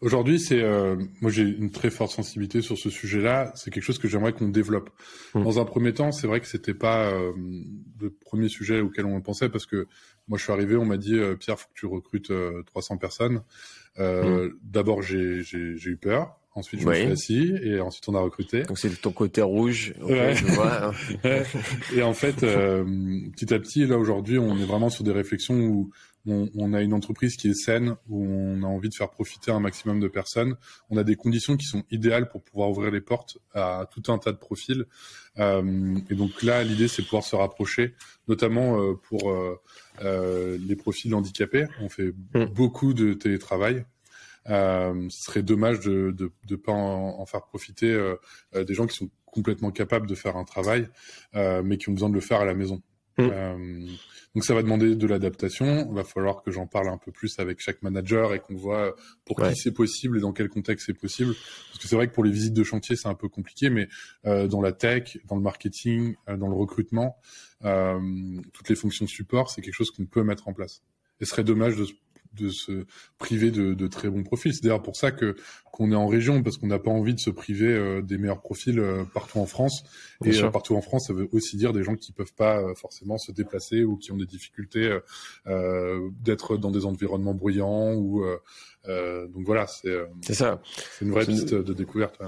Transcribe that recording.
Aujourd'hui, c'est euh, moi j'ai une très forte sensibilité sur ce sujet-là. C'est quelque chose que j'aimerais qu'on développe. Mmh. Dans un premier temps, c'est vrai que c'était pas euh, le premier sujet auquel on pensait parce que moi je suis arrivé, on m'a dit euh, Pierre, faut que tu recrutes 300 personnes. Mmh. D'abord j'ai eu peur. Ensuite, je me suis assis et ensuite on a recruté. Donc c'est ton côté rouge. ouais. et en fait, petit à petit, là aujourd'hui, on est vraiment sur des réflexions où on, a une entreprise qui est saine, où on a envie de faire profiter un maximum de personnes. On a des conditions qui sont idéales pour pouvoir ouvrir les portes à tout un tas de profils. Euh, et donc là, l'idée, c'est de pouvoir se rapprocher, notamment euh, pour euh, les profils handicapés. On fait mm. beaucoup de télétravail. Ce serait dommage de ne pas en, faire profiter des gens qui sont complètement capables de faire un travail, mais qui ont besoin de le faire à la maison. Mm. Donc ça va demander de l'adaptation. Il va falloir que j'en parle un peu plus avec chaque manager et qu'on voit pour qui c'est possible et dans quel contexte c'est possible. Parce que c'est vrai que pour les visites de chantier c'est un peu compliqué, mais euh, dans la tech, dans le marketing, euh, dans le recrutement, euh, toutes les fonctions support, c'est quelque chose qu'on peut mettre en place. Et ce serait dommage de de se priver de, de très bons profils. C'est d'ailleurs pour ça que qu'on est en région parce qu'on n'a pas envie de se priver euh, des meilleurs profils euh, partout en France. et euh, partout en France, ça veut aussi dire des gens qui peuvent pas forcément se déplacer ou qui ont des difficultés d'être dans des environnements bruyants ou donc voilà, c'est ça. C'est une vraie piste de découverte.